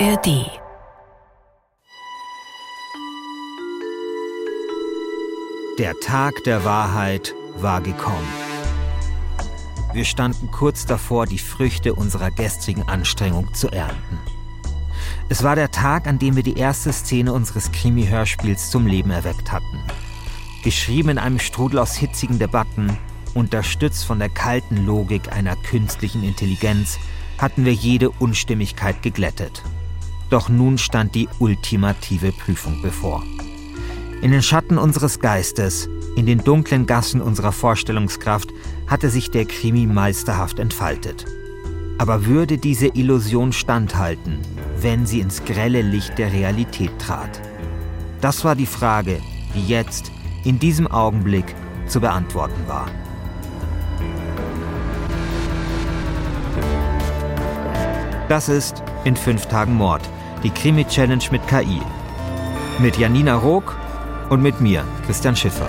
ARD. Der Tag der Wahrheit war gekommen. Wir standen kurz davor, die Früchte unserer gestrigen Anstrengung zu ernten. Es war der Tag, an dem wir die erste Szene unseres Krimi-Hörspiels zum Leben erweckt hatten. Geschrieben in einem Strudel aus hitzigen Debatten, unterstützt von der kalten Logik einer künstlichen Intelligenz, hatten wir jede Unstimmigkeit geglättet. Doch nun stand die ultimative Prüfung bevor. In den Schatten unseres Geistes, in den dunklen Gassen unserer Vorstellungskraft hatte sich der Krimi meisterhaft entfaltet. Aber würde diese Illusion standhalten, wenn sie ins grelle Licht der Realität trat? Das war die Frage, die jetzt, in diesem Augenblick, zu beantworten war. Das ist in fünf Tagen Mord, die Krimi-Challenge mit KI. Mit Janina Rook und mit mir, Christian Schiffer.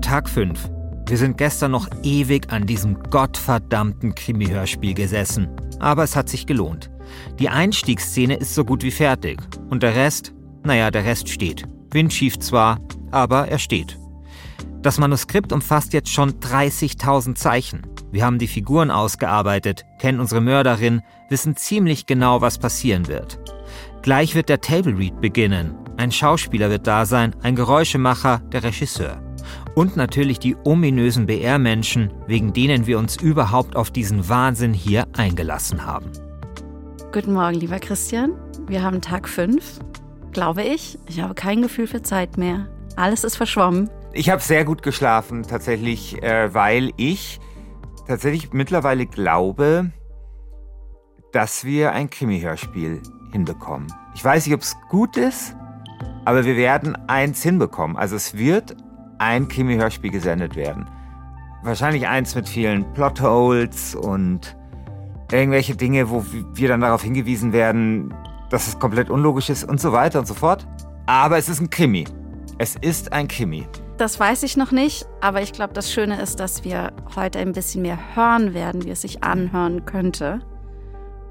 Tag 5. Wir sind gestern noch ewig an diesem gottverdammten Krimi-Hörspiel gesessen. Aber es hat sich gelohnt. Die Einstiegsszene ist so gut wie fertig. Und der Rest? Naja, der Rest steht. Windschief zwar, aber er steht. Das Manuskript umfasst jetzt schon 30.000 Zeichen. Wir haben die Figuren ausgearbeitet, kennen unsere Mörderin, wissen ziemlich genau, was passieren wird. Gleich wird der Table Read beginnen. Ein Schauspieler wird da sein, ein Geräuschemacher, der Regisseur. Und natürlich die ominösen BR-Menschen, wegen denen wir uns überhaupt auf diesen Wahnsinn hier eingelassen haben. Guten Morgen, lieber Christian. Wir haben Tag 5, glaube ich. Ich habe kein Gefühl für Zeit mehr. Alles ist verschwommen. Ich habe sehr gut geschlafen, tatsächlich, äh, weil ich tatsächlich mittlerweile glaube, dass wir ein Krimi-Hörspiel hinbekommen. Ich weiß nicht, ob es gut ist, aber wir werden eins hinbekommen. Also es wird ein Krimi-Hörspiel gesendet werden. Wahrscheinlich eins mit vielen Plotholes und irgendwelche Dinge, wo wir dann darauf hingewiesen werden, dass es komplett unlogisch ist und so weiter und so fort. Aber es ist ein Krimi. Es ist ein Krimi. Das weiß ich noch nicht, aber ich glaube, das Schöne ist, dass wir heute ein bisschen mehr hören werden, wie es sich anhören könnte.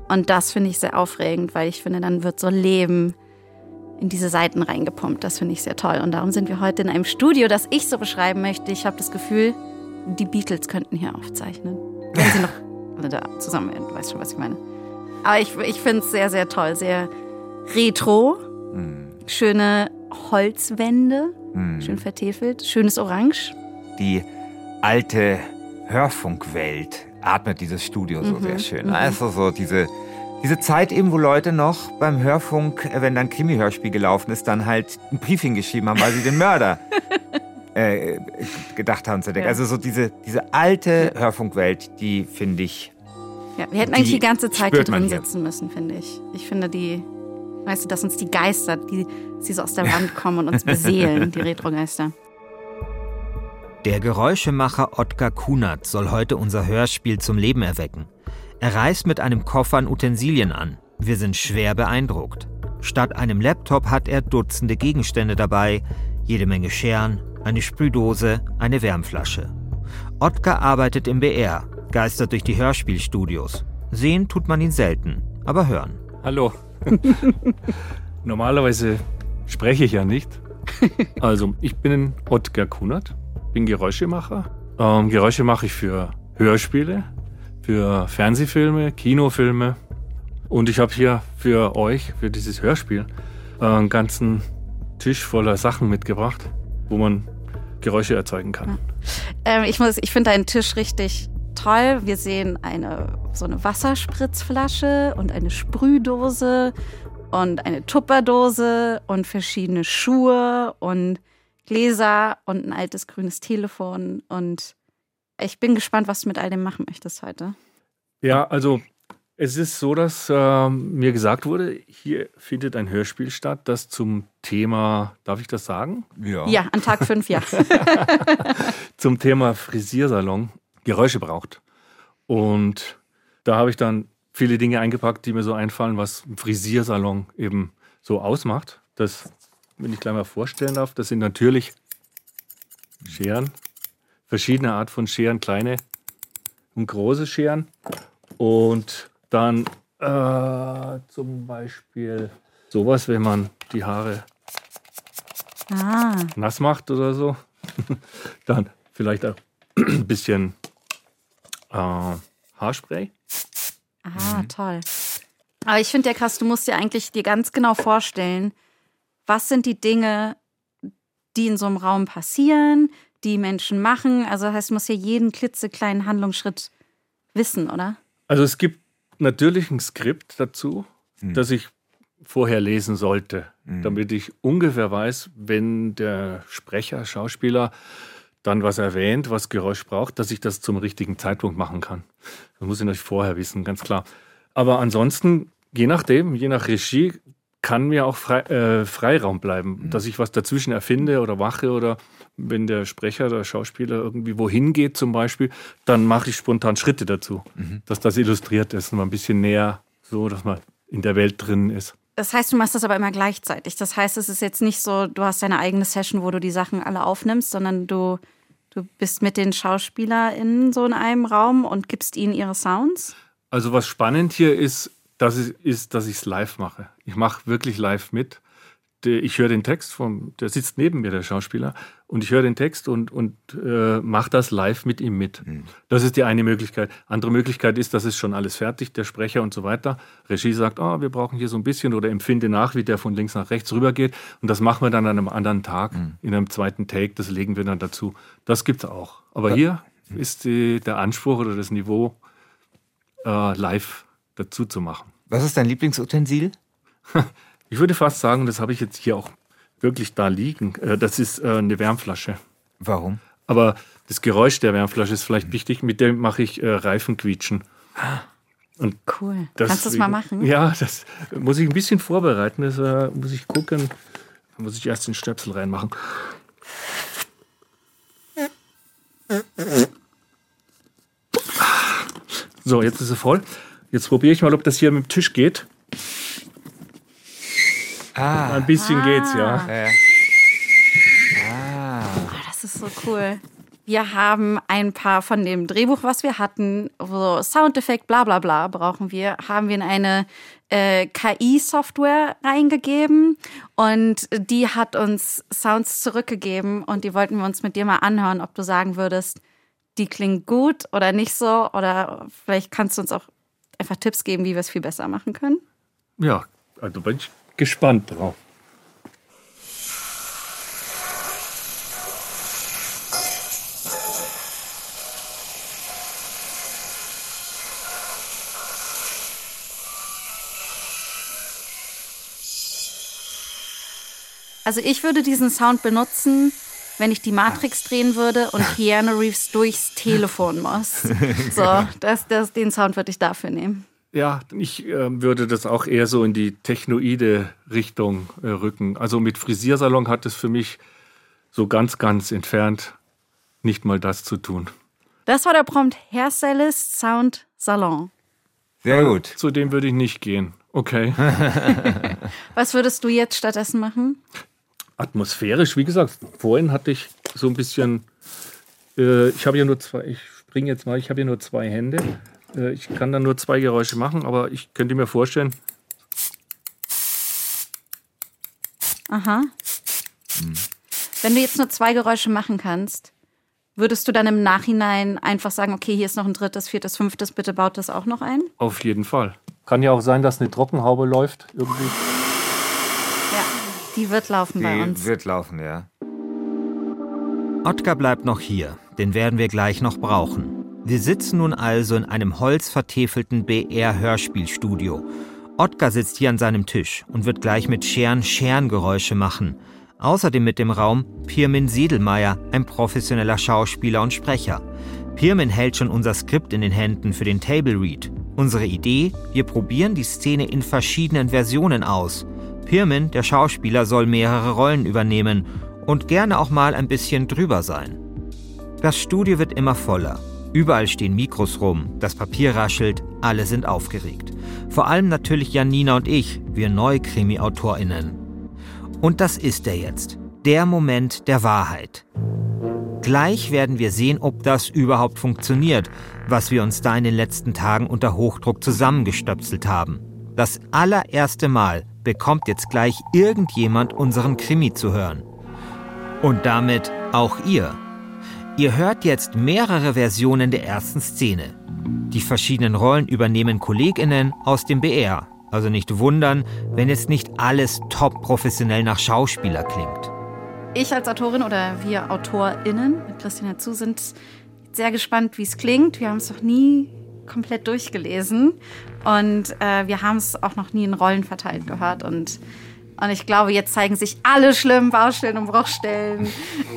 Und das finde ich sehr aufregend, weil ich finde, dann wird so Leben in diese Seiten reingepumpt. Das finde ich sehr toll. Und darum sind wir heute in einem Studio, das ich so beschreiben möchte. Ich habe das Gefühl, die Beatles könnten hier aufzeichnen. Wenn sie noch da zusammen wären. Du weißt schon, was ich meine. Aber ich, ich finde es sehr, sehr toll. Sehr retro. Mhm. Schöne Holzwände. Mhm. Schön vertefelt. Schönes Orange. Die alte Hörfunkwelt atmet dieses Studio so mhm. sehr schön. Mhm. Also so diese diese Zeit eben, wo Leute noch beim Hörfunk, äh, wenn dann Krimi-Hörspiel gelaufen ist, dann halt ein Brief hingeschrieben haben, weil sie den Mörder äh, gedacht haben zu entdecken. Ja. Also so diese, diese alte Hörfunkwelt, die finde ich. Ja, wir hätten eigentlich die ganze Zeit hier drin sitzen müssen, finde ich. Ich finde die, weißt du, dass uns die Geister, die, die so aus der Wand kommen und uns beseelen, die Retrogeister. Der Geräuschemacher Otkar Kunert soll heute unser Hörspiel zum Leben erwecken. Er reist mit einem Koffer an Utensilien an. Wir sind schwer beeindruckt. Statt einem Laptop hat er Dutzende Gegenstände dabei, jede Menge Scheren, eine Sprühdose, eine Wärmflasche. Otkar arbeitet im BR, geistert durch die Hörspielstudios. Sehen tut man ihn selten, aber hören. Hallo. Normalerweise spreche ich ja nicht. Also, ich bin Otkar Kunert, bin Geräuschemacher. Ähm, Geräusche mache ich für Hörspiele, für Fernsehfilme, Kinofilme. Und ich habe hier für euch, für dieses Hörspiel, einen ganzen Tisch voller Sachen mitgebracht, wo man Geräusche erzeugen kann. Ähm, ich ich finde deinen Tisch richtig toll. Wir sehen eine so eine Wasserspritzflasche und eine Sprühdose und eine Tupperdose und verschiedene Schuhe und Gläser und ein altes grünes Telefon und ich bin gespannt, was du mit all dem machen möchtest heute. Ja, also es ist so, dass äh, mir gesagt wurde, hier findet ein Hörspiel statt, das zum Thema, darf ich das sagen? Ja. Ja, an Tag 5, ja. zum Thema Frisiersalon Geräusche braucht. Und da habe ich dann viele Dinge eingepackt, die mir so einfallen, was ein Frisiersalon eben so ausmacht. Das, wenn ich gleich mal vorstellen darf, das sind natürlich Scheren, verschiedene Art von Scheren, kleine und große Scheren. Und dann äh, zum Beispiel sowas, wenn man die Haare Ah, nass macht oder so. dann vielleicht auch ein bisschen äh, Haarspray. ah toll. Aber ich finde ja krass, du musst dir eigentlich dir ganz genau vorstellen, was sind die Dinge, die in so einem Raum passieren, die Menschen machen. Also das heißt, du musst ja jeden klitzekleinen Handlungsschritt wissen, oder? Also es gibt natürlich ein Skript dazu, das ich vorher lesen sollte, damit ich ungefähr weiß, wenn der Sprecher, Schauspieler dann was erwähnt, was Geräusch braucht, dass ich das zum richtigen Zeitpunkt machen kann. Das muss ich natürlich vorher wissen, ganz klar. Aber ansonsten, je nachdem, je nach Regie, kann mir auch frei, äh, Freiraum bleiben, dass ich was dazwischen erfinde oder mache oder wenn der Sprecher, der Schauspieler irgendwie wohin geht zum Beispiel, dann mache ich spontan Schritte dazu, dass das illustriert ist und mal ein bisschen näher, so dass man in der Welt drin ist. Das heißt, du machst das aber immer gleichzeitig. Das heißt, es ist jetzt nicht so, du hast deine eigene Session, wo du die Sachen alle aufnimmst, sondern du, du bist mit den SchauspielerInnen so in einem Raum und gibst ihnen ihre Sounds. Also was spannend hier ist, dass ich, ist, dass ich es live mache. Ich mache wirklich live mit. Ich höre den Text vom, der sitzt neben mir, der Schauspieler, und ich höre den Text und, und äh, mache das live mit ihm mit. Das ist die eine Möglichkeit. Andere Möglichkeit ist, das ist schon alles fertig, der Sprecher und so weiter. Regie sagt, ah, wir brauchen hier so ein bisschen oder empfinde nach, wie der von links nach rechts rübergeht. Und das machen wir dann an einem anderen Tag, in einem zweiten Take, das legen wir dann dazu. Das gibt's auch. Aber hier ist die, der Anspruch oder das Niveau, äh, live dazu zu machen. Was ist dein Lieblingsutensil? Ich würde fast sagen, das habe ich jetzt hier auch wirklich da liegen. Äh, das ist äh, eine Wärmflasche. Warum? Aber das Geräusch der Wärmflasche ist vielleicht wichtig. Mit dem mache ich äh, Reifenquietschen. Cool. Kannst du das mal machen? Ja, das muss ich ein bisschen vorbereiten. Das muss ich gucken. Da muss ich erst den Stöpsel reinmachen. So, jetzt ist er voll. Jetzt probiere ich mal, ob das hier mit dem Tisch geht. Ah, Ein bisschen geht's, ja. ja. Ah. Oh, das ist so cool. Wir haben ein paar von dem Drehbuch, was wir hatten, so Soundeffekt, bla bla bla brauchen wir, haben wir in eine äh, KI-Software reingegeben und die hat uns Sounds zurückgegeben und die wollten wir uns mit dir mal anhören, ob du sagen würdest, die klingen gut oder nicht so oder vielleicht kannst du uns auch einfach Tipps geben, wie wir es viel besser machen können. Ja, also bin ich gespannt drauf. Also ich würde diesen Sound benutzen, wenn ich die Matrix drehen würde und Keanu Reeves durchs Telefon muss. So, das, das, den Sound würde ich dafür nehmen. Ja, ich äh, würde das auch eher so in die technoide Richtung äh, rücken. Also mit Frisiersalon hat es für mich so ganz, ganz entfernt nicht mal das zu tun. Das war der Prompt Hairstylist Sound Salon. Sehr gut. Zu dem würde ich nicht gehen. Okay. Was würdest du jetzt stattdessen machen? Atmosphärisch, wie gesagt, vorhin hatte ich so ein bisschen, äh, ich habe ja nur zwei, ich springe jetzt mal, ich habe ja nur zwei Hände. Äh, ich kann dann nur zwei Geräusche machen, aber ich könnte mir vorstellen, Aha. Wenn du jetzt nur zwei Geräusche machen kannst, würdest du dann im Nachhinein einfach sagen, okay, hier ist noch ein drittes, viertes, fünftes, bitte baut das auch noch ein? auf jeden Fall. Kann ja auch sein, dass eine Trockenhaube läuft irgendwie. Ja, die wird laufen bei Die uns. wird laufen, ja. Ottgar bleibt noch hier, den werden wir gleich noch brauchen. Wir sitzen nun also in einem holzvertäfelten BR-Hörspielstudio. Ottgar sitzt hier an seinem Tisch und wird gleich mit Scheren Scherengeräusche machen. Außerdem mit dem Raum Pirmin Siedelmeier, ein professioneller Schauspieler und Sprecher. Pirmin hält schon unser Skript in den Händen für den Table Read. Unsere Idee, wir probieren die Szene in verschiedenen Versionen aus. Pirmin, der Schauspieler, soll mehrere Rollen übernehmen und gerne auch mal ein bisschen drüber sein. Das Studio wird immer voller. Überall stehen Mikros rum, das Papier raschelt, alle sind aufgeregt. Vor allem natürlich Janina und ich, wir Neukrimi-AutorInnen. Und das ist er jetzt, der Moment der Wahrheit. Gleich werden wir sehen, ob das überhaupt funktioniert, was wir uns da in den letzten Tagen unter Hochdruck zusammengestöpselt haben. Das allererste Mal bekommt jetzt gleich irgendjemand unseren Krimi zu hören. Und damit auch ihr. Ihr hört jetzt mehrere Versionen der ersten Szene. Die verschiedenen Rollen übernehmen Kolleginnen aus dem BR. Also nicht wundern, wenn jetzt nicht alles top professionell nach Schauspieler klingt. Ich als Autorin oder wir AutorInnen mit Christina zu sind sehr gespannt, wie es klingt. Wir haben es noch nie komplett durchgelesen und äh, wir haben es auch noch nie in Rollen verteilt gehört und und ich glaube, jetzt zeigen sich alle schlimmen Baustellen und Bruchstellen,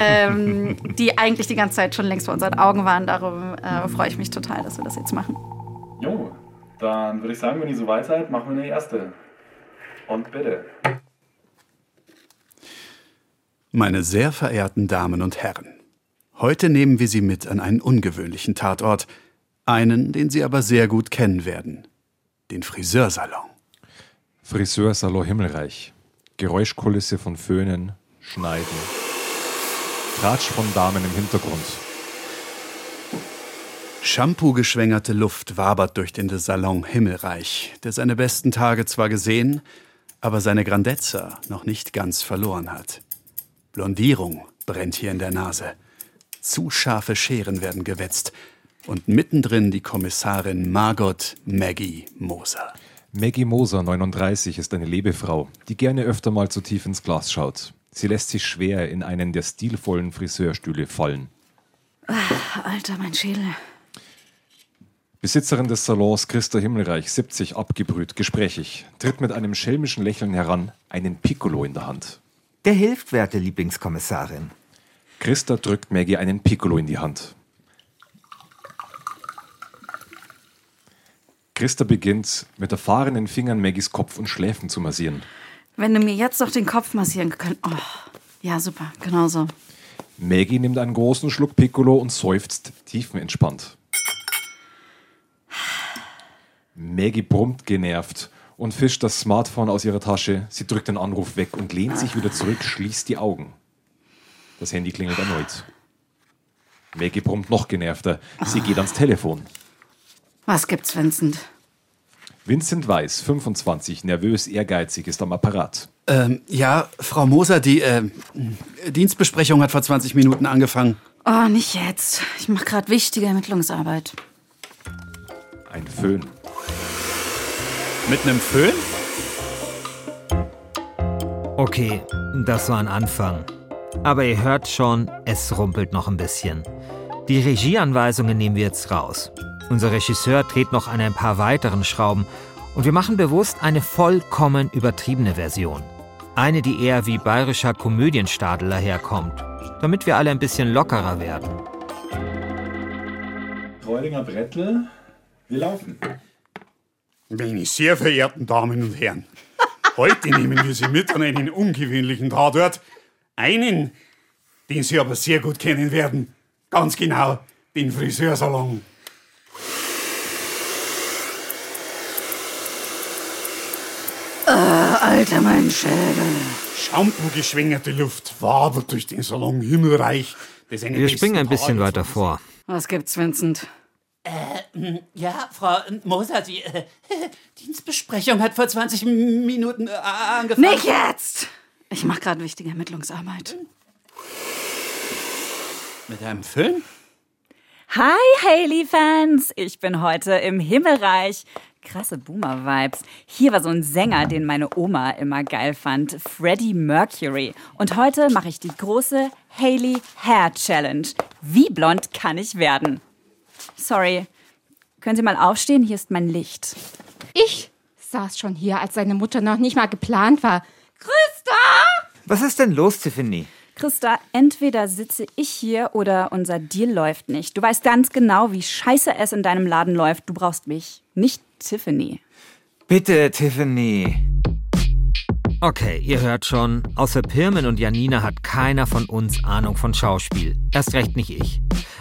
ähm, die eigentlich die ganze Zeit schon längst vor unseren Augen waren. Darum äh, freue ich mich total, dass wir das jetzt machen. Jo, dann würde ich sagen, wenn ihr soweit seid, machen wir eine erste. Und bitte. Meine sehr verehrten Damen und Herren, heute nehmen wir Sie mit an einen ungewöhnlichen Tatort, einen, den Sie aber sehr gut kennen werden, den Friseursalon. Friseursalon Himmelreich. Geräuschkulisse von Föhnen, Schneiden. Tratsch von Damen im Hintergrund. Shampoo-geschwängerte Luft wabert durch den Salon Himmelreich, der seine besten Tage zwar gesehen, aber seine Grandezza noch nicht ganz verloren hat. Blondierung brennt hier in der Nase. Zu scharfe Scheren werden gewetzt. Und mittendrin die Kommissarin Margot Maggie Moser. Maggie Moser, 39, ist eine Lebefrau, die gerne öfter mal zu tief ins Glas schaut. Sie lässt sich schwer in einen der stilvollen Friseurstühle fallen. Ach, Alter, mein Schädel. Besitzerin des Salons Christa Himmelreich, 70, abgebrüht, gesprächig, tritt mit einem schelmischen Lächeln heran, einen Piccolo in der Hand. Der hilft, werte Lieblingskommissarin. Christa drückt Maggie einen Piccolo in die Hand. Christa beginnt, mit erfahrenen Fingern Maggies Kopf und Schläfen zu massieren. Wenn du mir jetzt noch den Kopf massieren könntest. Oh, ja, super, genau so. Maggie nimmt einen großen Schluck Piccolo und seufzt tiefenentspannt. Maggie brummt genervt und fischt das Smartphone aus ihrer Tasche. Sie drückt den Anruf weg und lehnt sich wieder zurück, schließt die Augen. Das Handy klingelt erneut. Maggie brummt noch genervter. Sie geht ans Telefon. Was gibt's, Vincent? Vincent Weiß, 25, nervös, ehrgeizig, ist am Apparat. Ähm, ja, Frau Moser, die äh, Dienstbesprechung hat vor 20 Minuten angefangen. Oh, nicht jetzt. Ich mache gerade wichtige Ermittlungsarbeit. Ein Föhn. Mit einem Föhn? Okay, das war ein Anfang. Aber ihr hört schon, es rumpelt noch ein bisschen. Die Regieanweisungen nehmen wir jetzt raus. Unser Regisseur dreht noch an ein paar weiteren Schrauben und wir machen bewusst eine vollkommen übertriebene Version. Eine, die eher wie bayerischer Komödienstadel daherkommt, damit wir alle ein bisschen lockerer werden. Freudinger Brettel, wir laufen. Meine sehr verehrten Damen und Herren, heute nehmen wir Sie mit an einen ungewöhnlichen Tatort. Einen, den Sie aber sehr gut kennen werden. Ganz genau, den Friseursalon. Alter, mein Schädel. Shampoo-geschwängerte Luft wabert durch den Salon Himmelreich. Wir springen ein bisschen Tage weiter vor. Was gibt's, Vincent? Ja, Frau Moser, die äh, Dienstbesprechung hat vor 20 Minuten äh, angefangen. Nicht jetzt! Ich mache gerade wichtige Ermittlungsarbeit. Mit einem Föhn? Hi Haley-Fans! Ich bin heute im Himmelreich. Krasse Boomer-Vibes. Hier war so ein Sänger, den meine Oma immer geil fand, Freddie Mercury. Und heute mache ich die große Haley Hair Challenge. Wie blond kann ich werden? Sorry. Können Sie mal aufstehen? Hier ist mein Licht. Ich saß schon hier, als seine Mutter noch nicht mal geplant war. Christa! Was ist denn los, Tiffany? Christa, entweder sitze ich hier oder unser Deal läuft nicht. Du weißt ganz genau, wie scheiße es in deinem Laden läuft. Du brauchst mich, nicht Tiffany. Bitte, Tiffany. Okay, ihr hört schon, außer Pirmin und Janina hat keiner von uns Ahnung von Schauspiel. Erst recht nicht ich.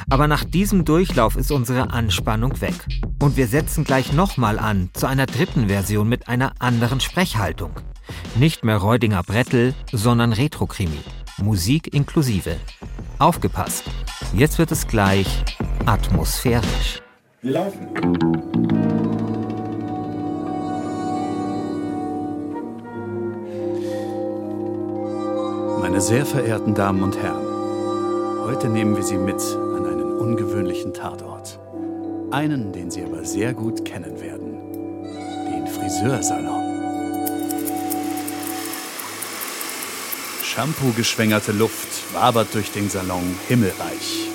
Aber nach diesem Durchlauf ist unsere Anspannung weg. Und wir setzen gleich nochmal an zu einer dritten Version mit einer anderen Sprechhaltung. Nicht mehr Reudinger Brettel, sondern Retro-Krimi. Musik inklusive. Aufgepasst! Jetzt wird es gleich atmosphärisch. Wir laufen. Meine sehr verehrten Damen und Herren, heute nehmen wir Sie mit ungewöhnlichen Tatort. Einen, den Sie aber sehr gut kennen werden. Den Friseursalon. Shampoo-geschwängerte Luft wabert durch den Salon himmelreich,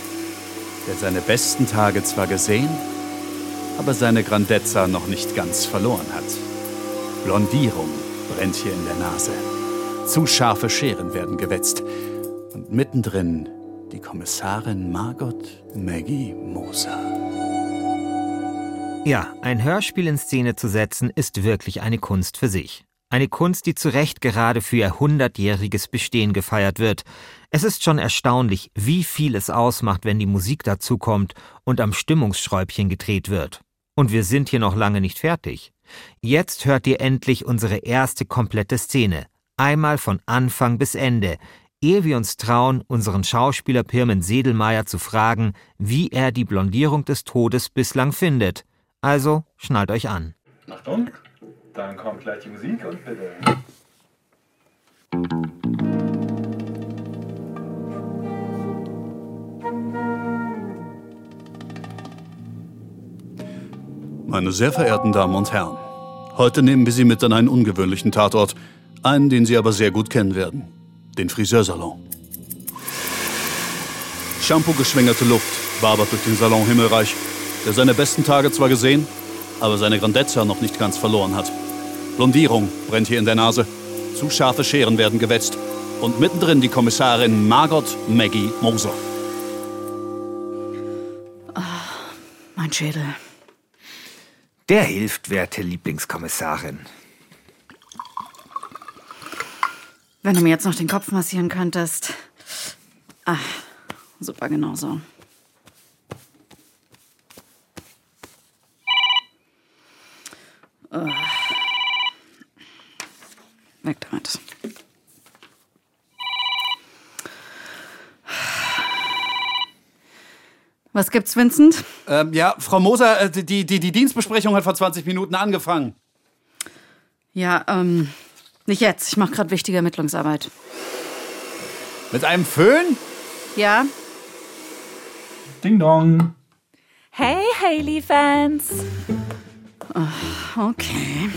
der seine besten Tage zwar gesehen, aber seine Grandezza noch nicht ganz verloren hat. Blondierung brennt hier in der Nase. Zu scharfe Scheren werden gewetzt. Und mittendrin die Kommissarin Margot Maggie Moser. Ja, ein Hörspiel in Szene zu setzen, ist wirklich eine Kunst für sich. Eine Kunst, die zu Recht gerade für ihr hundertjähriges Bestehen gefeiert wird. Es ist schon erstaunlich, wie viel es ausmacht, wenn die Musik dazukommt und am Stimmungsschräubchen gedreht wird. Und wir sind hier noch lange nicht fertig. Jetzt hört ihr endlich unsere erste komplette Szene. Einmal von Anfang bis Ende, ehe wir uns trauen, unseren Schauspieler Pirmen Sedelmeier zu fragen, wie er die Blondierung des Todes bislang findet. Also schnallt euch an. Achtung. Dann kommt gleich die Musik und bitte. Meine sehr verehrten Damen und Herren, heute nehmen wir Sie mit an einen ungewöhnlichen Tatort. Einen, den Sie aber sehr gut kennen werden. Den Friseursalon. Shampoo-geschwängerte Luft wabert durch den Salon Himmelreich, der seine besten Tage zwar gesehen, aber seine Grandezza noch nicht ganz verloren hat. Blondierung brennt hier in der Nase. Zu scharfe Scheren werden gewetzt. Und mittendrin die Kommissarin Margot Maggie Moser. Mein Schädel. Der hilft, werte Lieblingskommissarin. Wenn du mir jetzt noch den Kopf massieren könntest. Ah, super, genau so. Ah. Weg damit. Was gibt's, Vincent? Ähm, ja, Frau Moser, äh, die, die, die Dienstbesprechung hat vor 20 Minuten angefangen. Ja, ähm, nicht jetzt. Ich mache gerade wichtige Ermittlungsarbeit. Mit einem Föhn? Ja? Ding dong. Hey, Haley-Fans! Okay.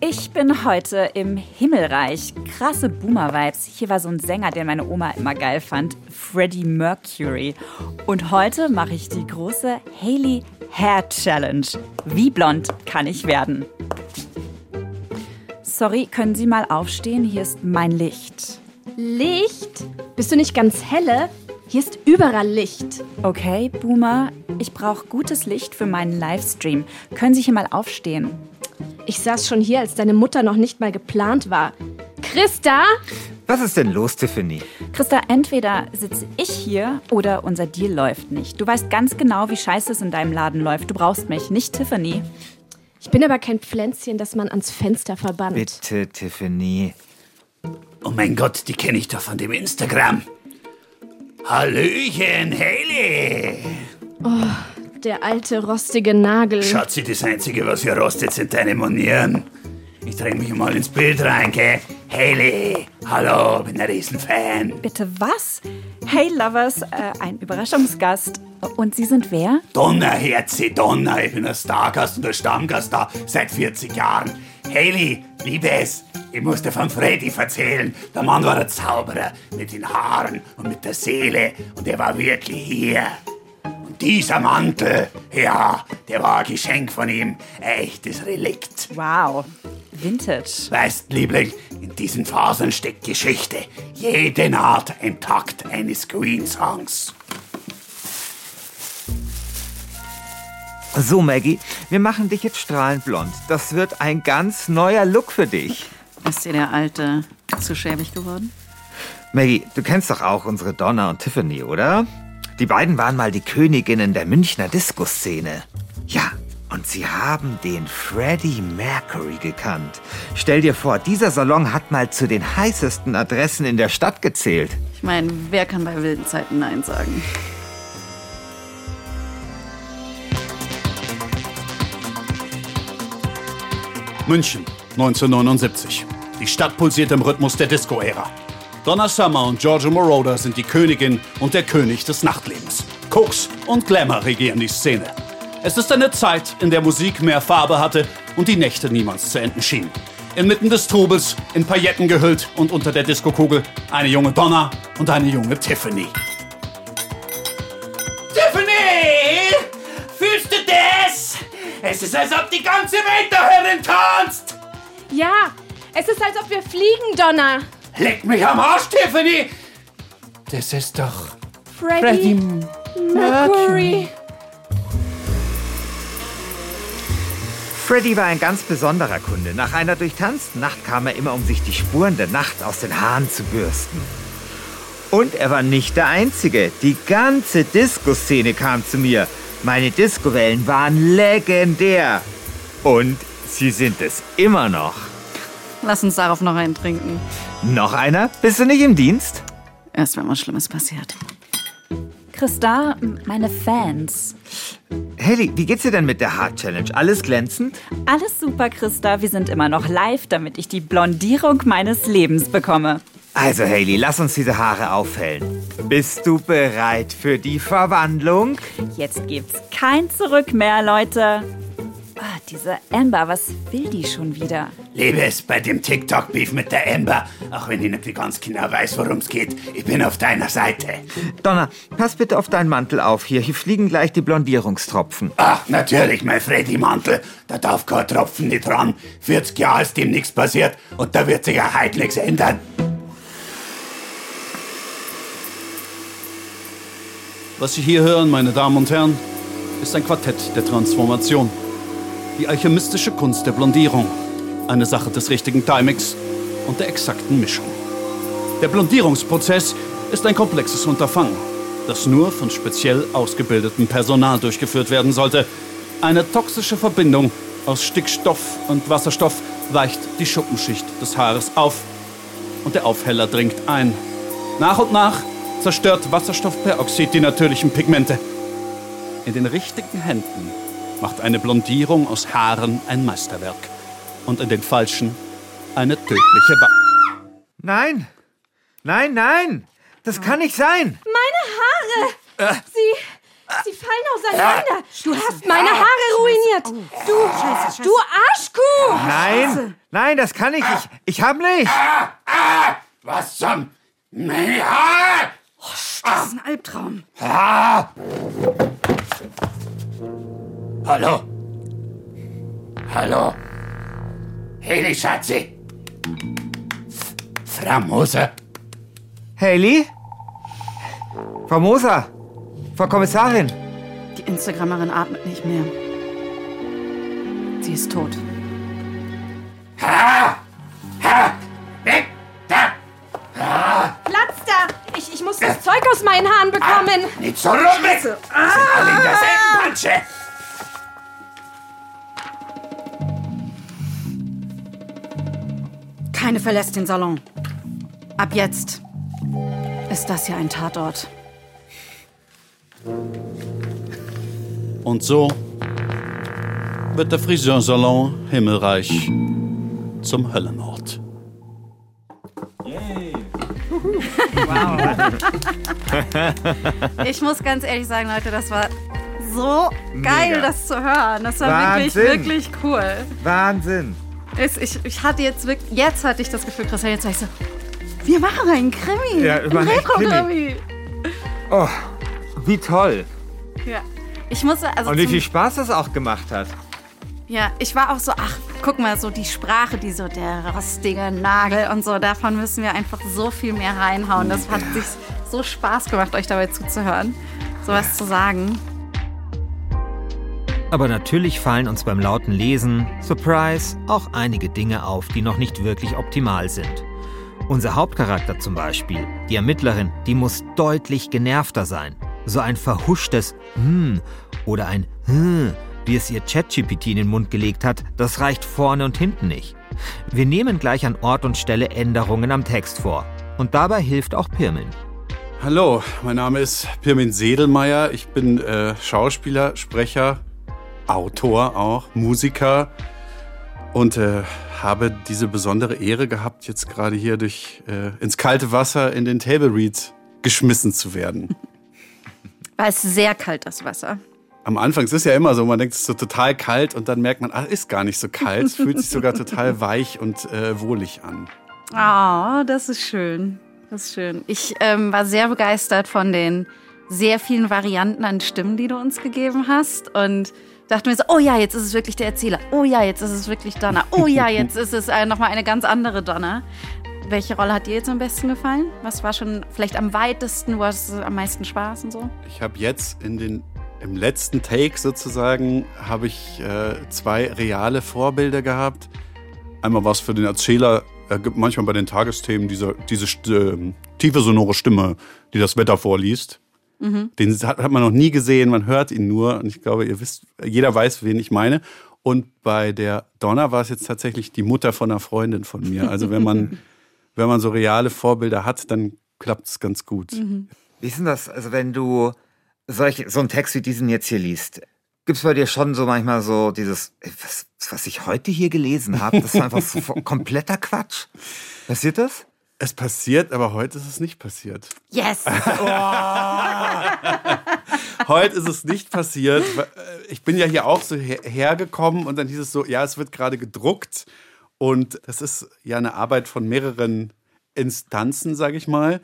Ich bin heute im Himmelreich. Krasse Boomer-Vibes. Hier war so ein Sänger, den meine Oma immer geil fand. Freddie Mercury. Und heute mache ich die große Haley Hair Challenge. Wie blond kann ich werden? Sorry, können Sie mal aufstehen? Hier ist mein Licht. Licht? Bist du nicht ganz helle? Hier ist überall Licht. Okay, Boomer, ich brauche gutes Licht für meinen Livestream. Können Sie hier mal aufstehen? Ich saß schon hier, als deine Mutter noch nicht mal geplant war. Christa? Was ist denn los, Tiffany? Christa, entweder sitze ich hier oder unser Deal läuft nicht. Du weißt ganz genau, wie scheiße es in deinem Laden läuft. Du brauchst mich, nicht Tiffany. Ich bin aber kein Pflänzchen, das man ans Fenster verbannt. Bitte, Tiffany. Oh mein Gott, die kenne ich doch von dem Instagram. Hallöchen, Haley. Der alte rostige Nagel. Schatzi, das Einzige, was hier rostet, sind deine Manieren. Ich dränge mich mal ins Bild rein, gell? Haley, hallo, bin ein Riesenfan. Bitte was? Hey Lovers, äh, ein Überraschungsgast. Und Sie sind wer? Donner, Herzi, Donner, ich bin ein Stargast und ein Stammgast da seit 40 Jahren. Haley, Liebes, ich muss dir von Freddy erzählen. Der Mann war ein Zauberer mit den Haaren und mit der Seele und er war wirklich hier. Dieser Mantel, ja, der war ein Geschenk von ihm, ein echtes Relikt. Wow, Vintage. Weißt, Liebling, in diesen Fasern steckt Geschichte. Jede Naht ein Takt eines Queen-Songs. So, Maggie, wir machen dich jetzt strahlend blond. Das wird ein ganz neuer Look für dich. Ist dir der Alte zu schäbig geworden? Maggie, du kennst doch auch unsere Donna und Tiffany, oder? Die beiden waren mal die Königinnen der Münchner Disco-Szene. Ja, und sie haben den Freddie Mercury gekannt. Stell dir vor, dieser Salon hat mal zu den heißesten Adressen in der Stadt gezählt. Ich meine, wer kann bei wilden Zeiten Nein sagen? München, 1979. Die Stadt pulsiert im Rhythmus der Disco-Ära. Donna Summer und Giorgio Moroder sind die Königin und der König des Nachtlebens. Koks und Glamour regieren die Szene. Es ist eine Zeit, in der Musik mehr Farbe hatte und die Nächte niemals zu enden schienen. Inmitten des Trubels, in Pailletten gehüllt und unter der Diskokugel eine junge Donna und eine junge Tiffany. Tiffany! Fühlst du das? Es ist, als ob die ganze Welt da tanzt! Ja, es ist, als ob wir fliegen, Donna. Leck mich am Arsch, Tiffany! Das ist doch Freddy, Mercury. Freddy war ein ganz besonderer Kunde. Nach einer durchtanzten Nacht kam er immer, um sich die Spuren der Nacht aus den Haaren zu bürsten. Und er war nicht der Einzige. Die ganze Disco-Szene kam zu mir. Meine Disco-Wellen waren legendär. Und sie sind es immer noch. Lass uns darauf noch einen trinken. Noch einer? Bist du nicht im Dienst? Erst wenn was Schlimmes passiert. Christa, meine Fans. Haley, wie geht's dir denn mit der Haar-Challenge? Alles glänzend? Alles super, Christa. Wir sind immer noch live, damit ich die Blondierung meines Lebens bekomme. Also, Haley, lass uns diese Haare aufhellen. Bist du bereit für die Verwandlung? Jetzt gibt's kein Zurück mehr, Leute. Ah, diese Amber, was will die schon wieder? Liebes, bei dem TikTok-Beef mit der Amber, auch wenn ich nicht ganz genau weiß, worum es geht, ich bin auf deiner Seite. Donna, pass bitte auf deinen Mantel auf hier. Hier fliegen gleich die Blondierungstropfen. Ach, natürlich, mein Freddy-Mantel. Da darf kein Tropfen nicht ran. 40 Jahre ist dem nichts passiert und da wird sich ja heute nichts ändern. Was Sie hier hören, meine Damen und Herren, ist ein Quartett der Transformation. Die alchemistische Kunst der Blondierung. Eine Sache des richtigen Timings und der exakten Mischung. Der Blondierungsprozess ist ein komplexes Unterfangen, das nur von speziell ausgebildetem Personal durchgeführt werden sollte. Eine toxische Verbindung aus Stickstoff und Wasserstoff weicht die Schuppenschicht des Haares auf und der Aufheller dringt ein. Nach und nach zerstört Wasserstoffperoxid die natürlichen Pigmente. In den richtigen Händen macht eine Blondierung aus Haaren ein Meisterwerk und in den falschen eine tödliche Ba. Nein! Nein, nein! Das kann nicht sein! Meine Haare! Sie, sie fallen auseinander. Du hast meine Haare ruiniert. Du, du Arschkuh! Nein! Nein, das kann ich nicht. Ich hab nicht! Was zum... Meine Haare! Das ist ein Albtraum. Ah! Hallo? Hallo? Heli Schatzi? Frau Moser? Haley? Frau Moser! Frau Kommissarin! Die Instagrammerin atmet nicht mehr. Sie ist tot. Ha! Ha! Weg! Da! Platz da! Ich, ich muss das Zeug aus meinen Haaren bekommen. Nicht so rum! Weg! Sind alle in derselben Patsche! Keine verlässt den Salon. Ab jetzt ist das hier ein Tatort. Und so wird der Friseursalon Himmelreich zum Höllenort. Ich muss ganz ehrlich sagen, Leute, das war so geil, Mega. das zu hören. Das war Wahnsinn. wirklich, wirklich cool. Wahnsinn! Ich, ich hatte jetzt wirklich, jetzt hatte ich das Gefühl, Christian, jetzt sag ich so, wir machen einen Krimi. Ja, ein immer einen Retro-Krimi. Oh, wie toll! Ja. Ich muss, also Und wie viel Spaß das auch gemacht hat. Ja, ich war auch so, ach, guck mal, so die Sprache, die so der rostige Nagel und so, davon müssen wir einfach so viel mehr reinhauen. Das hat sich so Spaß gemacht, euch dabei zuzuhören, sowas zu sagen. Aber natürlich fallen uns beim lauten Lesen, Surprise, auch einige Dinge auf, die noch nicht wirklich optimal sind. Unser Hauptcharakter zum Beispiel, die Ermittlerin, die muss deutlich genervter sein. So ein verhuschtes Hm oder ein Hm, wie es ihr ChatGPT in den Mund gelegt hat, das reicht vorne und hinten nicht. Wir nehmen gleich an Ort und Stelle Änderungen am Text vor. Und dabei hilft auch Pirmin. Hallo, mein Name ist Pirmin Sedelmeier. Ich bin äh, Schauspieler, Sprecher, Autor auch, Musiker. und äh, habe diese besondere Ehre gehabt, jetzt gerade hier durch äh, ins kalte Wasser in den Table Read geschmissen zu werden. War es sehr kalt, das Wasser. Am Anfang es ist ja immer so, man denkt, es ist so total kalt und dann merkt man, ah, ist gar nicht so kalt. Es fühlt sich sogar total weich und äh, wohlig an. Oh, das ist schön. Das ist schön. Ich ähm, war sehr begeistert von den sehr vielen Varianten an Stimmen, die du uns gegeben hast. Und dachte mir so, oh ja, jetzt ist es wirklich der Erzähler. Oh ja, jetzt ist es wirklich Donna. Oh ja, jetzt ist es äh, nochmal eine ganz andere Donna. Welche Rolle hat dir jetzt am besten gefallen? Was war schon vielleicht am weitesten, wo hast du am meisten Spaß und so? Ich habe jetzt in den im letzten Take sozusagen habe ich äh, zwei reale Vorbilder gehabt. Einmal was für den Erzähler, er gibt manchmal bei den Tagesthemen diese, diese äh, tiefe sonore Stimme, die das Wetter vorliest. Mhm. Den hat, hat man noch nie gesehen, man hört ihn nur. Und ich glaube, ihr wisst, jeder weiß, wen ich meine. Und bei der Donna war es jetzt tatsächlich die Mutter von einer Freundin von mir. Also wenn man, wenn man so reale Vorbilder hat, dann klappt es ganz gut. Wie ist denn das, also wenn du solch, so einen Text wie diesen jetzt hier liest? Gibt's bei dir schon so manchmal so dieses, ey, was, was ich heute hier gelesen habe, das ist einfach so kompletter Quatsch. Passiert das? Es passiert, aber heute ist es nicht passiert. Yes! Heute ist es nicht passiert. Ich bin ja hier auch so her hergekommen und dann hieß es so, ja, es wird gerade gedruckt. Und das ist ja eine Arbeit von mehreren Instanzen, sage ich mal.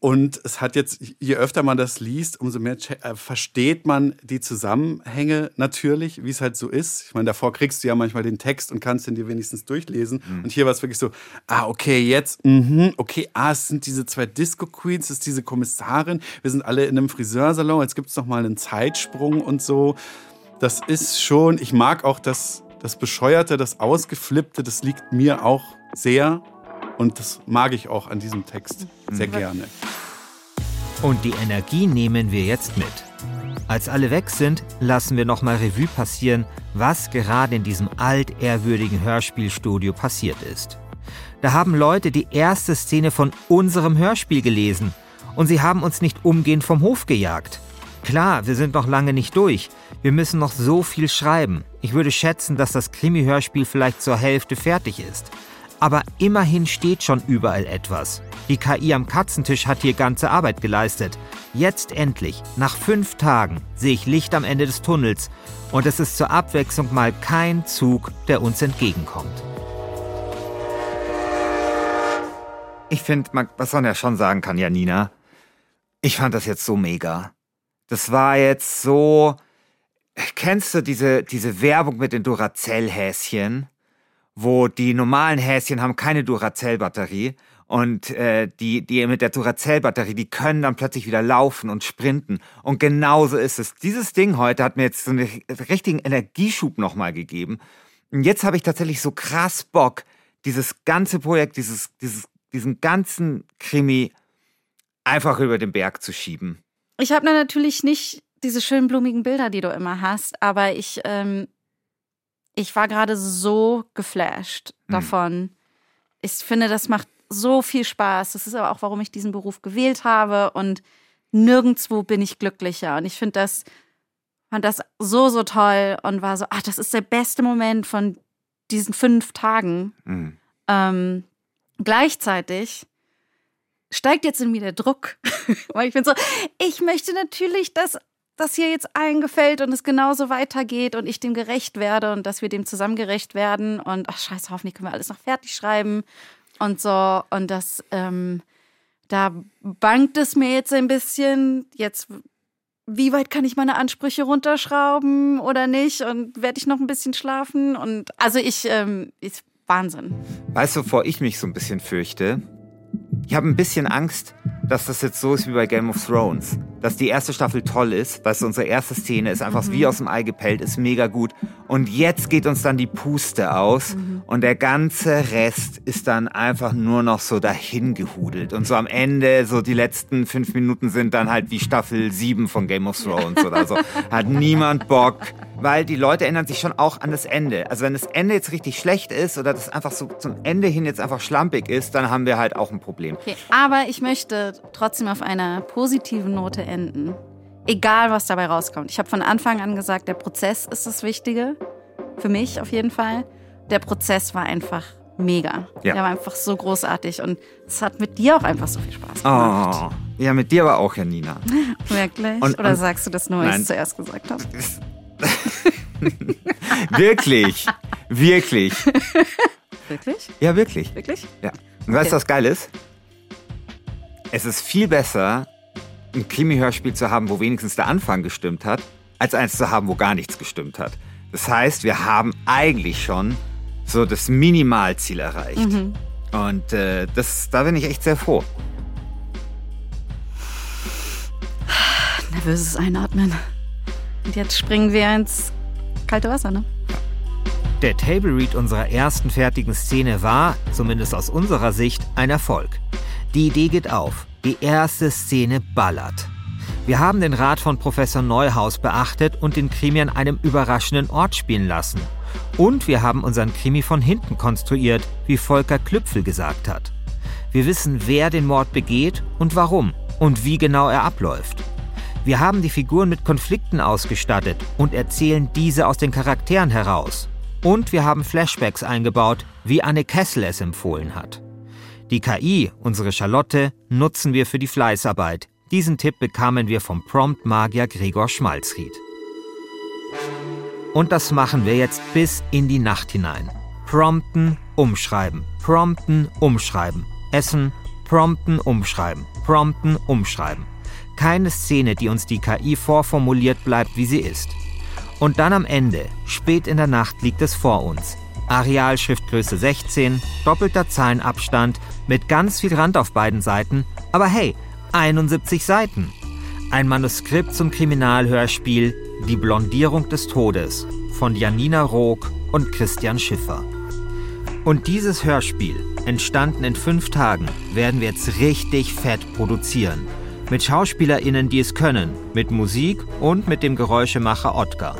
Und es hat jetzt, je öfter man das liest, umso mehr äh, versteht man die Zusammenhänge natürlich, wie es halt so ist. Ich meine, davor kriegst du ja manchmal den Text und kannst ihn dir wenigstens durchlesen. Und hier war es wirklich so, ah, okay, jetzt, mhm, okay, ah, es sind diese zwei Disco Queens, es ist diese Kommissarin, wir sind alle in einem Friseursalon, jetzt gibt es noch mal einen Zeitsprung und so. Das ist schon, ich mag auch das, das Bescheuerte, das Ausgeflippte, das liegt mir auch sehr. Und das mag ich auch an diesem Text sehr gerne. Und die Energie nehmen wir jetzt mit. Als alle weg sind, lassen wir nochmal Revue passieren, was gerade in diesem altehrwürdigen Hörspielstudio passiert ist. Da haben Leute die erste Szene von unserem Hörspiel gelesen und sie haben uns nicht umgehend vom Hof gejagt. Klar, wir sind noch lange nicht durch. Wir müssen noch so viel schreiben. Ich würde schätzen, dass das Krimi-Hörspiel vielleicht zur Hälfte fertig ist. Aber immerhin steht schon überall etwas. Die KI am Katzentisch hat hier ganze Arbeit geleistet. Jetzt endlich, nach fünf Tagen, sehe ich Licht am Ende des Tunnels und es ist zur Abwechslung mal kein Zug, der uns entgegenkommt. Ich finde, was man ja schon sagen kann, Janina, ich fand das jetzt so mega. Das war jetzt so. Kennst du diese, diese Werbung mit den Duracell-Häschen? Wo die normalen Häschen haben keine Duracell-Batterie und äh, die, die mit der Duracell-Batterie, die können dann plötzlich wieder laufen und sprinten. Und genauso ist es. Dieses Ding heute hat mir jetzt so einen richtigen Energieschub nochmal gegeben. Und jetzt habe ich tatsächlich so krass Bock, dieses ganze Projekt, dieses, dieses, diesen ganzen Krimi einfach über den Berg zu schieben. Ich habe natürlich nicht diese schönen blumigen Bilder, die du immer hast, aber ich, ähm, ich war gerade so geflasht Hm. davon. Ich finde, das macht so viel Spaß. Das ist aber auch, warum ich diesen Beruf gewählt habe und nirgendwo bin ich glücklicher. Und ich finde das, fand das so, so toll und war so, ach, das ist der beste Moment von diesen fünf Tagen. Mhm. Ähm, gleichzeitig steigt jetzt in mir der Druck. Weil ich bin so, ich möchte natürlich, dass das hier jetzt allen gefällt und es genauso weitergeht und ich dem gerecht werde und dass wir dem zusammen gerecht werden. Und ach scheiße, hoffentlich können wir alles noch fertig schreiben und so. Und das, ähm, da bangt es mir jetzt ein bisschen. Jetzt, wie weit kann ich meine Ansprüche runterschrauben oder nicht? Und werde ich noch ein bisschen schlafen? Und also ich, ähm, ist Wahnsinn. Weißt du, wovor ich mich so ein bisschen fürchte? Ich habe ein bisschen Angst, dass das jetzt so ist wie bei Game of Thrones. Dass die erste Staffel toll ist, weißt du, unsere erste Szene ist einfach wie aus dem Ei gepellt, ist mega gut. Und jetzt geht uns dann die Puste aus und der ganze Rest ist dann einfach nur noch so dahin gehudelt. Und so am Ende, so die letzten fünf Minuten sind dann halt wie Staffel 7 von Game of Thrones oder so. Hat niemand Bock. Weil die Leute ändern sich schon auch an das Ende. Also wenn das Ende jetzt richtig schlecht ist oder das einfach so zum Ende hin jetzt einfach schlampig ist, dann haben wir halt auch ein Problem. Okay, aber ich möchte trotzdem auf einer positiven Note enden. Egal, was dabei rauskommt. Ich habe von Anfang an gesagt, der Prozess ist das Wichtige. für mich auf jeden Fall. Der Prozess war einfach mega. Ja. Der war einfach so großartig und es hat mit dir auch einfach so viel Spaß gemacht. Oh, ja, mit dir aber auch, Janina. Wirklich? Und- Oder und- sagst du das nur, weil ich es zuerst gesagt habe? Wirklich, wirklich. Wirklich? Ja, wirklich. Wirklich? Ja. Und weißt du, Okay. was geil ist? Es ist viel besser, ein Krimi-Hörspiel zu haben, wo wenigstens der Anfang gestimmt hat, als eins zu haben, wo gar nichts gestimmt hat. Das heißt, wir haben eigentlich schon so das Minimalziel erreicht. Mhm. Und äh, das, da bin ich echt sehr froh. Nervöses Einatmen. Und jetzt springen wir ins kalte Wasser, ne? Der Table Read unserer ersten fertigen Szene war, zumindest aus unserer Sicht, ein Erfolg. Die Idee geht auf. Die erste Szene ballert. Wir haben den Rat von Professor Neuhaus beachtet und den Krimi an einem überraschenden Ort spielen lassen. Und wir haben unseren Krimi von hinten konstruiert, wie Volker Klüpfel gesagt hat. Wir wissen, wer den Mord begeht und warum und wie genau er abläuft. Wir haben die Figuren mit Konflikten ausgestattet und erzählen diese aus den Charakteren heraus. Und wir haben Flashbacks eingebaut, wie Anne Kessel es empfohlen hat. Die KI, unsere Charlotte, nutzen wir für die Fleißarbeit. Diesen Tipp bekamen wir vom Prompt-Magier Gregor Schmalzried. Und das machen wir jetzt bis in die Nacht hinein. Prompten, umschreiben, prompten, umschreiben. Essen, prompten, umschreiben, prompten, umschreiben. Keine Szene, die uns die KI vorformuliert, bleibt wie sie ist. Und dann am Ende, spät in der Nacht, liegt es vor uns. Areal Schriftgröße 16, doppelter Zahlenabstand, mit ganz viel Rand auf beiden Seiten, aber hey, 71 Seiten. Ein Manuskript zum Kriminalhörspiel Die Blondierung des Todes von Janina Rook und Christian Schiffer. Und dieses Hörspiel, entstanden in fünf Tagen, werden wir jetzt richtig fett produzieren. Mit SchauspielerInnen, die es können, mit Musik und mit dem Geräuschemacher Ottgar.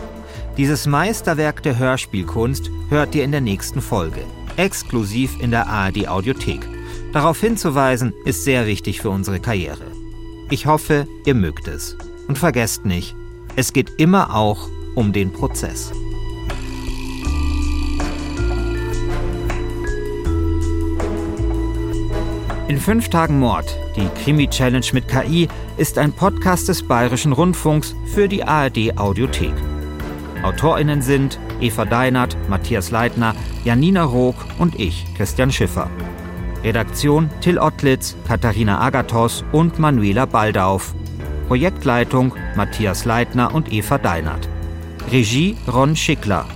Dieses Meisterwerk der Hörspielkunst hört ihr in der nächsten Folge, exklusiv in der ARD Audiothek. Darauf hinzuweisen ist sehr wichtig für unsere Karriere. Ich hoffe, ihr mögt es. Und vergesst nicht, es geht immer auch um den Prozess. In fünf Tagen Mord, die Krimi-Challenge mit KI, ist ein Podcast des Bayerischen Rundfunks für die ARD Audiothek. AutorInnen sind Eva Deinert, Matthias Leitner, Janina Rook und ich, Christian Schiffer. Redaktion Till Ottlitz, Katharina Agathos und Manuela Baldauf. Projektleitung Matthias Leitner und Eva Deinert. Regie Ron Schickler.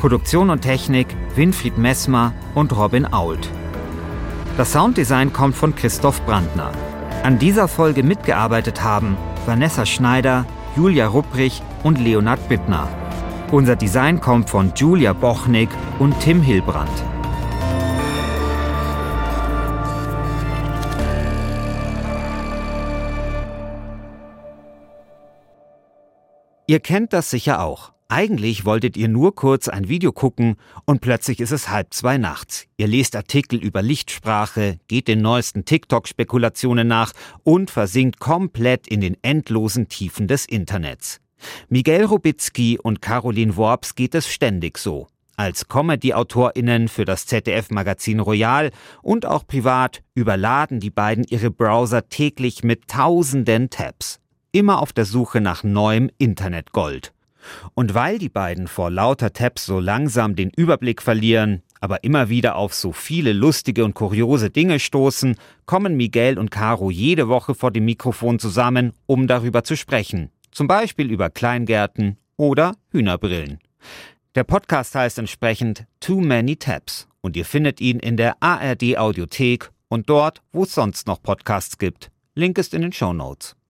Produktion und Technik Winfried Messmer und Robin Ault. Das Sounddesign kommt von Christoph Brandner. An dieser Folge mitgearbeitet haben Vanessa Schneider, Julia Rupprich und Leonhard Bittner. Unser Design kommt von Julia Bochnik und Tim Hilbrand. Ihr kennt das sicher auch. Eigentlich wolltet ihr nur kurz ein Video gucken und plötzlich ist es halb zwei nachts. Ihr lest Artikel über Lichtsprache, geht den neuesten TikTok-Spekulationen nach und versinkt komplett in den endlosen Tiefen des Internets. Miguel Rubitzky und Caroline Worps geht es ständig so. Als Comedy-AutorInnen für das ZDF-Magazin Royal und auch privat überladen die beiden ihre Browser täglich mit tausenden Tabs. Immer auf der Suche nach neuem Internetgold. Und weil die beiden vor lauter Tabs so langsam den Überblick verlieren, aber immer wieder auf so viele lustige und kuriose Dinge stoßen, kommen Miguel und Caro jede Woche vor dem Mikrofon zusammen, um darüber zu sprechen. Zum Beispiel über Kleingärten oder Hühnerbrillen. Der Podcast heißt entsprechend Too Many Tabs und ihr findet ihn in der ARD Audiothek und dort, wo es sonst noch Podcasts gibt. Link ist in den Show Notes.